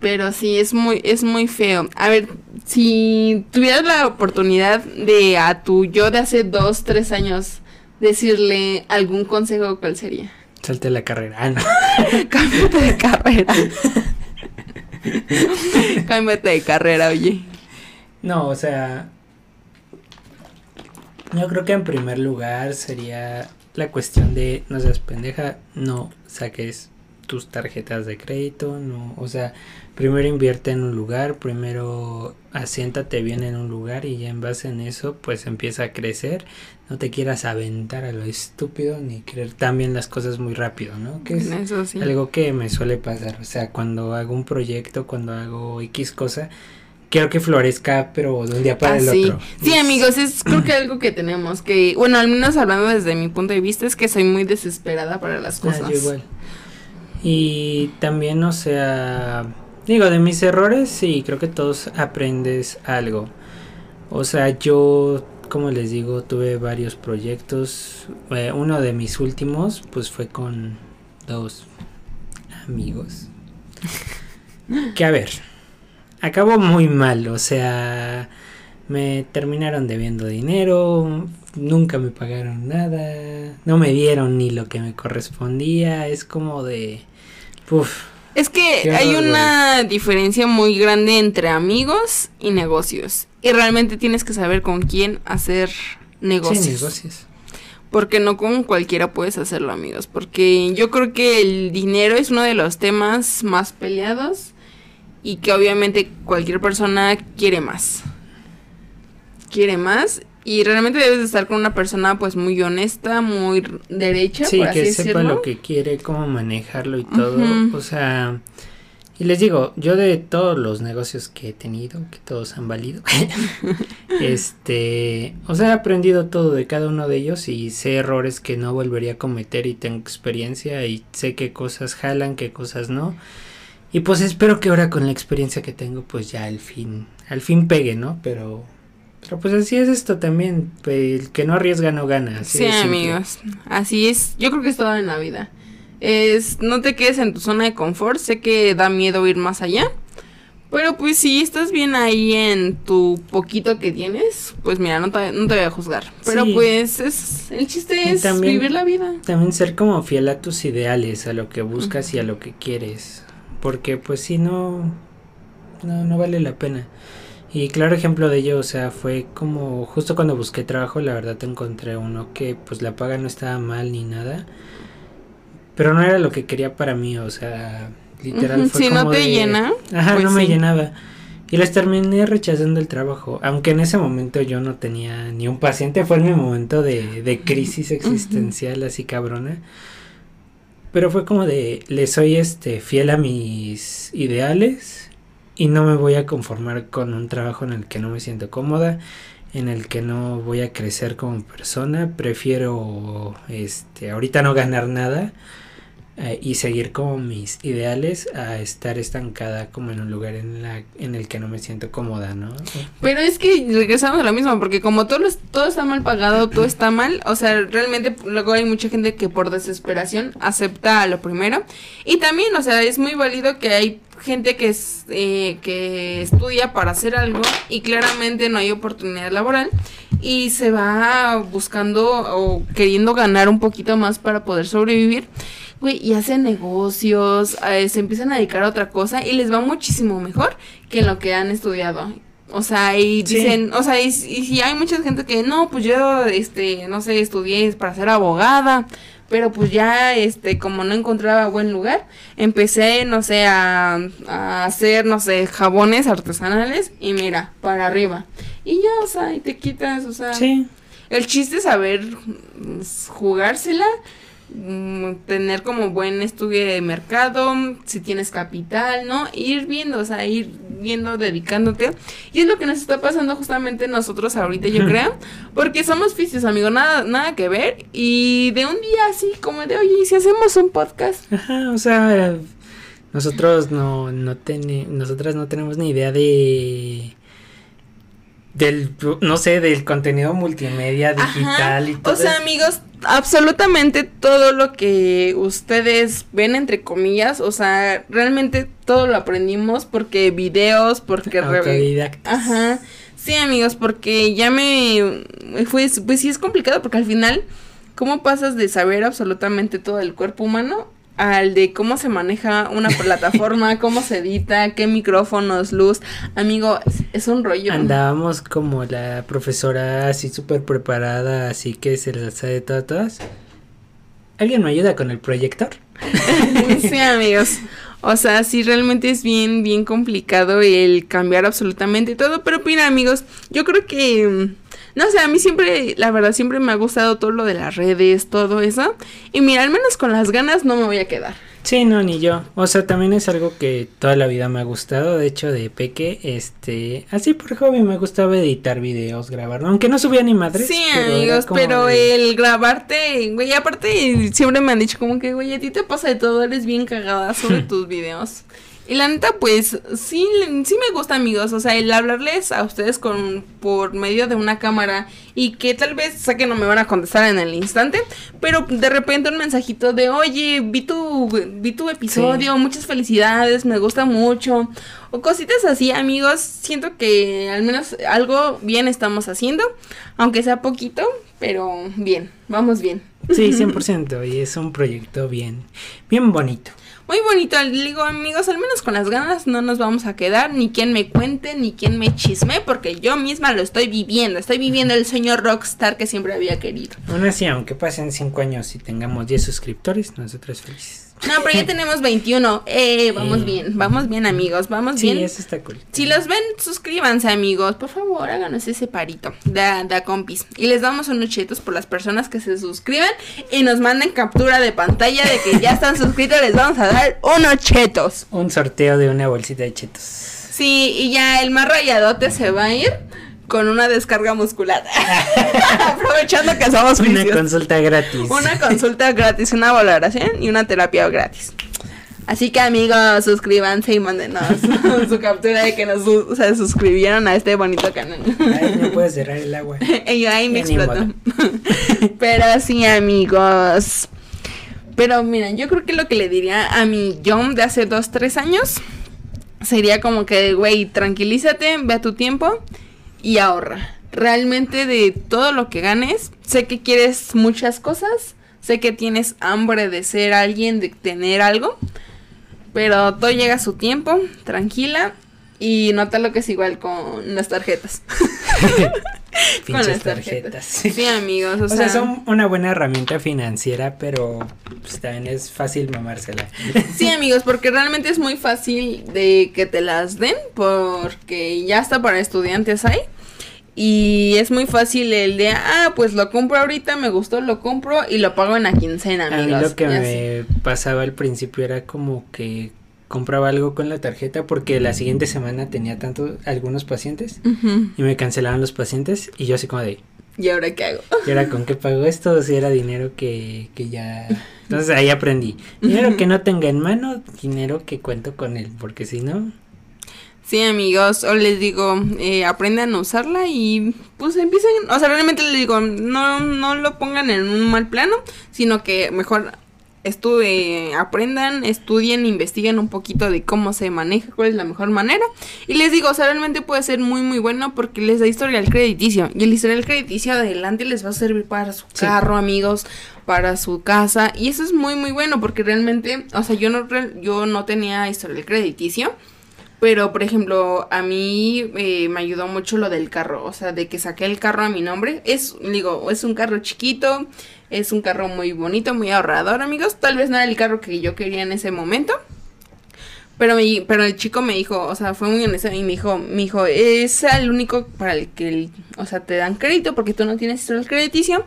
Pero sí, es muy, es muy feo. A ver, si tuvieras la oportunidad de a tu yo de hace dos, tres años decirle algún consejo, ¿cuál sería? Salte la carrera. Ah, no. (laughs) Cámbiate de carrera. (laughs) Cámbiate de carrera, oye. No, o sea, yo creo que en primer lugar sería la cuestión de no seas pendeja, no saques tus tarjetas de crédito, no, o sea, primero invierte en un lugar, primero asiéntate bien en un lugar y ya en base en eso pues empieza a crecer, no te quieras aventar a lo estúpido ni creer también las cosas muy rápido, ¿no? Que es Eso sí. algo que me suele pasar, o sea, cuando hago un proyecto, cuando hago X cosa, quiero que florezca, pero de un día para el otro. Ah, Sí, amigos, es creo que algo que tenemos que, bueno, al menos hablando desde mi punto de vista, es que soy muy desesperada para las Ah, cosas. yo igual. Y también, o sea, digo, de mis errores, sí, creo que todos aprendes algo. O sea, yo, como les digo, tuve varios proyectos. Eh, uno de mis últimos, pues fue con dos amigos. (laughs) Que a ver, acabó muy mal, o sea, me terminaron debiendo dinero, nunca me pagaron nada, no me dieron ni lo que me correspondía, es como de... Uf, Es que hay una diferencia muy grande entre amigos y negocios. Y realmente tienes que saber con quién hacer negocios. sí, negocios. Porque no con cualquiera puedes hacerlo, amigos. Porque yo creo que el dinero es uno de los temas más peleados y que obviamente cualquier persona quiere más. Quiere más y realmente debes de estar con una persona pues muy honesta, muy derecha, Sí, por así que sepa lo que quiere, cómo manejarlo y todo. O sea, Y les digo, yo de todos los negocios que he tenido, que todos han valido, (laughs) este, o sea, he aprendido todo de cada uno de ellos y sé errores que no volvería a cometer y tengo experiencia y sé qué cosas jalan, qué cosas no. Y pues espero que ahora con la experiencia que tengo, pues ya al fin, al fin pegue, ¿no? Pero, pero pues así es esto también, el que no arriesga no gana. sí, amigos, así es, yo creo que es todo en la vida es no te quedes en tu zona de confort, sé que da miedo ir más allá, pero pues si estás bien ahí en tu poquito que tienes, pues mira, no te, no te voy a juzgar, pero pues es el chiste es vivir la vida. También ser como fiel a tus ideales, a lo que buscas y a lo que quieres, porque pues si no, no, no vale la pena. Y claro ejemplo de ello, o sea, fue como justo cuando busqué trabajo, la verdad encontré uno que pues la paga no estaba mal ni nada pero no era lo que quería para mí, o sea, literal fue si no te llena. Ajá, pues no me llenaba. Y les terminé rechazando el trabajo, aunque en ese momento yo no tenía ni un paciente, fue en mi momento de, de crisis existencial así cabrona. Pero fue como de, le soy este fiel a mis ideales y no me voy a conformar con un trabajo en el que no me siento cómoda, en el que no voy a crecer como persona, prefiero este ahorita no ganar nada eh, y seguir como mis ideales a estar estancada como en un lugar en, la, en el que no me siento cómoda, ¿no? Pero es que regresamos a lo mismo, porque como todo, todo está mal pagado, todo está mal, o sea, realmente luego hay mucha gente que por desesperación acepta lo primero. Y también, o sea, es muy válido que hay gente que, es, eh, que estudia para hacer algo y claramente no hay oportunidad laboral y se va buscando o queriendo ganar un poquito más para poder sobrevivir y hacen negocios, eh, se empiezan a dedicar a otra cosa y les va muchísimo mejor que en lo que han estudiado. O sea, y dicen, o sea, y, si hay mucha gente que no, pues yo, este, no sé, estudié para ser abogada, pero pues ya, este, como no encontraba buen lugar, empecé, no sé, a, a hacer, no sé, jabones artesanales y mira, para arriba. Y ya, o sea, y te quitas, o sea, el chiste es saber jugársela tener como buen estudio de mercado, si tienes capital, ¿no? Ir viendo, o sea, ir viendo, dedicándote. Y es lo que nos está pasando justamente nosotros ahorita, yo (laughs) creo, porque somos fisios, amigo, nada, nada que ver. Y de un día así como de, oye, ¿y si hacemos un podcast? Ajá, o sea, nosotros no, no nosotras no tenemos ni idea de del, no sé, del contenido multimedia digital y todo. O sea, amigos, absolutamente todo lo que ustedes ven, entre comillas, o sea, realmente todo lo aprendimos porque videos, porque... Ajá. Sí, amigos, porque ya me... Fue, pues sí es complicado porque al final, ¿cómo pasas de saber absolutamente todo el cuerpo humano al de cómo se maneja una (laughs) plataforma, cómo se edita, qué micrófonos, luz. Amigo, es un rollo. Andábamos como la profesora así súper preparada, así que se las sabe todas. ¿Alguien me ayuda con el proyector? (laughs) sí, amigos. O sea, sí, realmente es bien, bien complicado el cambiar absolutamente todo. Pero mira, amigos, yo creo que no sé, a mí siempre, la verdad, siempre me ha gustado todo lo de las redes, todo eso. Y mira, al menos con las ganas no me voy a quedar. Sí, no, ni yo. O sea, también es algo que toda la vida me ha gustado. De hecho, de peque, este, así por hobby me gustaba editar videos, grabar, aunque no subía ni madres. Sí, amigos, pero el grabarte, güey, aparte siempre me han dicho como que, güey, a ti te pasa de todo, eres bien cagada sobre (laughs) tus videos. Y la neta, pues, sí, sí me gusta, amigos. O sea, el hablarles a ustedes con, por medio de una cámara y que tal vez sé que no me van a contestar en el instante, pero de repente un mensajito de, oye, vi tu, vi tu episodio, muchas felicidades, me gusta mucho. O cositas así, amigos. Siento que al menos algo bien estamos haciendo, aunque sea poquito, pero bien, vamos bien. Sí, (laughs) 100%. y es un proyecto bien, bien bonito muy bonito. Digo, amigos, al menos con las ganas no nos vamos a quedar. Ni quien me cuente, ni quien me chisme, porque yo misma lo estoy viviendo. Estoy viviendo el señor rockstar que siempre había querido. Aún así, aunque pasen 5 años y tengamos 10 suscriptores, nosotros felices. No, pero ya (laughs) tenemos 21. Eh, vamos Eh. bien, vamos bien, amigos, vamos Sí, bien. eso está cool. Si los ven, suscríbanse, amigos. Por favor, háganos ese parito. Da, da compis. Y les damos unos chetos por las personas que se suscriban y nos manden captura de pantalla de que ya están suscritos. Les vamos a dar unos chetos. Un sorteo de una bolsita de chetos. Sí, y ya el más rayadote se va a ir con una descarga muscular. (laughs) (laughs) Aprovechando que somos Una consulta gratis. Una consulta gratis, una valoración y una terapia gratis. Así que amigos, suscríbanse y mándenos (laughs) su captura de que nos se suscribieron a este bonito canal. Ay, no puedes cerrar el agua. y ahí me explotó. Pero sí, amigos. Pero miren, yo creo que lo que le diría a mi John de hace dos, tres años sería como que, güey, tranquilízate, ve a tu tiempo y ahorra. Realmente de todo lo que ganes, sé que quieres muchas cosas, sé que tienes hambre de ser alguien, de tener algo, pero todo llega a su tiempo, tranquila y nota lo que es igual con las tarjetas. (laughs) con las tarjetas. Sí, amigos, o, O sea, son una buena herramienta financiera, pero pues, también es fácil mamársela. (laughs) Sí, amigos, porque realmente es muy fácil de que te las den, porque ya hasta para estudiantes hay. Y es muy fácil el de, ah, pues lo compro ahorita, me gustó, lo compro y lo pago en la quincena, A mí amigos. lo que así. me pasaba al principio era como que compraba algo con la tarjeta porque la siguiente semana tenía tanto algunos pacientes y me cancelaban los pacientes y yo así como de, ¿Y ahora qué hago? ¿y ahora con qué pago esto? Si era dinero que, que ya... (laughs) Entonces ahí aprendí. Dinero que no tenga en mano, dinero que cuento con él, porque si no... Sí, amigos, o les digo, eh, aprendan a usarla y pues empiecen, o sea, realmente les digo, no, no lo pongan en un mal plano, sino que mejor estuve, aprendan, estudien, investiguen un poquito de cómo se maneja, cuál es la mejor manera. Y les digo, o sea, realmente puede ser muy, muy bueno porque les da historial crediticio. Y el historial crediticio adelante les va a servir para su Sí. carro, amigos, para su casa. Y eso es muy, muy bueno porque realmente, o sea, yo no, yo no tenía historial crediticio. Pero, por ejemplo, a mí eh, me ayudó mucho lo del carro, o sea, de que saqué el carro a mi nombre. Es, digo, es un carro chiquito, es un carro muy bonito, muy ahorrador, amigos. Tal vez no era el carro que yo quería en ese momento. Pero, me, pero el chico me dijo, o sea, fue muy honesto y me dijo, me dijo, es el único para el que, el- o sea, te dan crédito porque tú no tienes historial crediticio.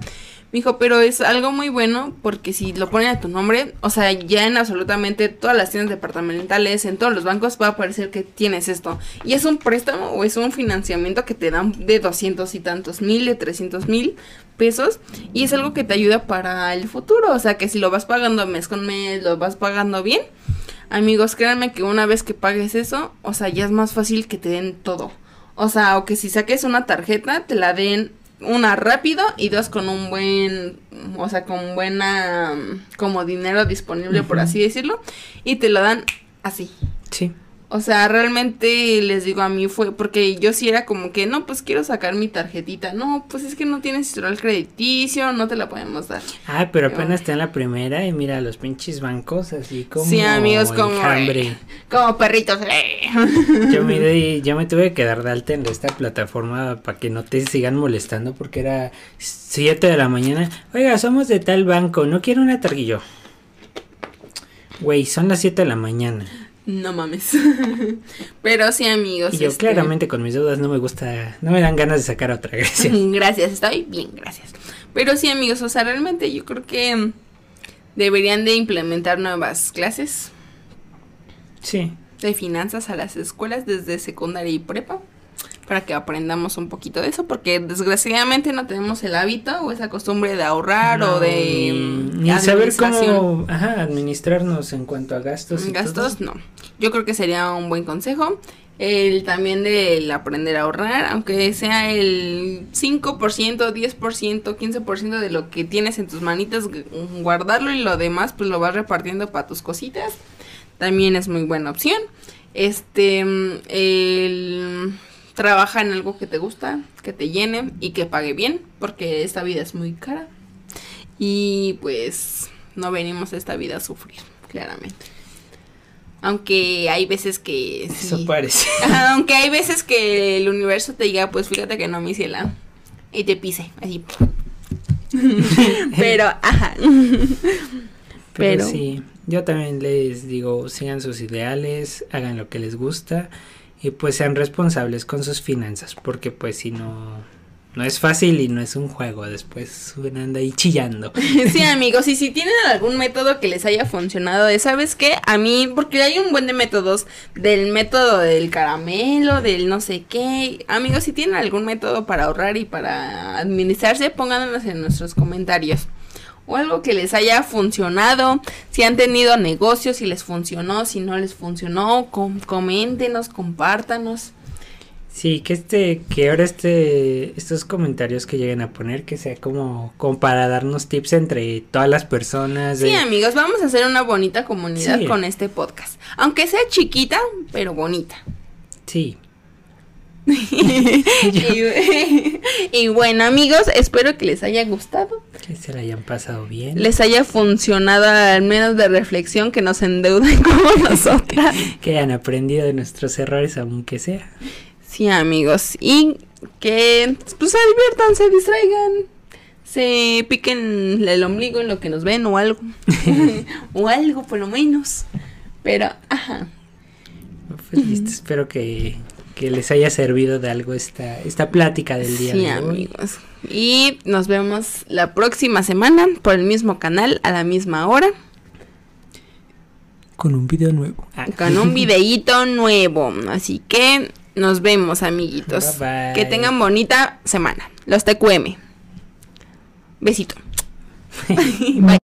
Me dijo, pero es algo muy bueno porque si lo ponen a tu nombre, o sea, ya en absolutamente todas las tiendas departamentales, en todos los bancos va a aparecer que tienes esto. Y es un préstamo o es un financiamiento que te dan de 200 y tantos mil, de 300 mil pesos. Y es algo que te ayuda para el futuro. O sea, que si lo vas pagando mes con mes, lo vas pagando bien. Amigos, créanme que una vez que pagues eso, o sea, ya es más fácil que te den todo. O sea, o que si saques una tarjeta, te la den una rápido y dos con un buen, o sea, con buena, como dinero disponible, por así decirlo, y te lo dan así. Sí. O sea, realmente les digo a mí fue porque yo sí era como que, no, pues quiero sacar mi tarjetita. No, pues es que no tienes historial crediticio, no te la podemos dar. Ah, pero apenas está en la primera y mira los pinches bancos así como sí, amigos, como, enjambre. como perritos. eh. (laughs) Yo me, di- yo me tuve que dar de alta en esta plataforma para que no te sigan molestando porque era 7 de la mañana. Oiga, somos de tal banco, no quiero una targuillo. Güey, son las 7 de la mañana. No mames. (laughs) Pero sí, amigos. Y yo este, claramente con mis deudas no me gusta, no me dan ganas de sacar otra, gracias. (laughs) Gracias, estoy bien, gracias. Pero sí, amigos, o sea, realmente yo creo que deberían de implementar nuevas clases Sí, de finanzas a las escuelas desde secundaria y prepa para que aprendamos un poquito de eso porque desgraciadamente no tenemos el hábito o esa costumbre de ahorrar o de ni, mm, ni saber cómo ajá, administrarnos en cuanto a gastos. y gastos todo. no yo creo que sería un buen consejo el también del aprender a ahorrar aunque sea el 5% 10% 15% de lo que tienes en tus manitas gu- guardarlo y lo demás pues lo vas repartiendo para tus cositas también es muy buena opción este mm, el trabaja en algo que te gusta que te llene y que pague bien porque esta vida es muy cara y pues no venimos a esta vida a sufrir claramente aunque hay veces que Eso sí. parece. (laughs) Aunque hay veces que el universo te diga, pues fíjate que no, mi ciela. Y te pise, así. (laughs) Pero, ajá. (laughs) Pero, Pero- sí. Yo también les digo, sigan sus ideales, hagan lo que les gusta y pues sean responsables con sus finanzas, porque pues si no, no es fácil y no es un juego, después anda ahí chillando. (laughs) Sí, (laughs) amigos, y si tienen algún método que les haya funcionado, de, ¿sabes qué? A mí, porque hay un buen de métodos, del método del caramelo, del no sé qué. Amigos, si tienen algún método para ahorrar y para administrarse, pónganlos en nuestros comentarios o algo que les haya funcionado, si han tenido negocios, si les funcionó, si no les funcionó, com coméntenos, compártanos. Sí, que este, que ahora este, estos comentarios que lleguen a poner, que sea como, como para darnos tips entre todas las personas. Sí, amigos, vamos a hacer una bonita comunidad con este podcast. Aunque sea chiquita, pero bonita. Sí. (laughs) (laughs) y, bueno amigos, espero que les haya gustado. Que se la hayan pasado bien. Les haya funcionado al menos de reflexión, que nos endeuden (laughs) como nosotras. que hayan aprendido de nuestros errores, aunque sea. Sí amigos, y que pues se diviertan, se distraigan. Se piquen el ombligo en lo que nos ven o algo. o algo por lo menos. Pero, ajá. Pues espero que que les haya servido de algo esta, esta plática del día sí, de hoy. amigos. Y nos vemos la próxima semana por el mismo canal a la misma hora. Con un video nuevo. Ah. Con un videíto nuevo. Así que nos vemos, amiguitos. Que tengan bonita semana. Los TQM. Besito. (laughs) Bye.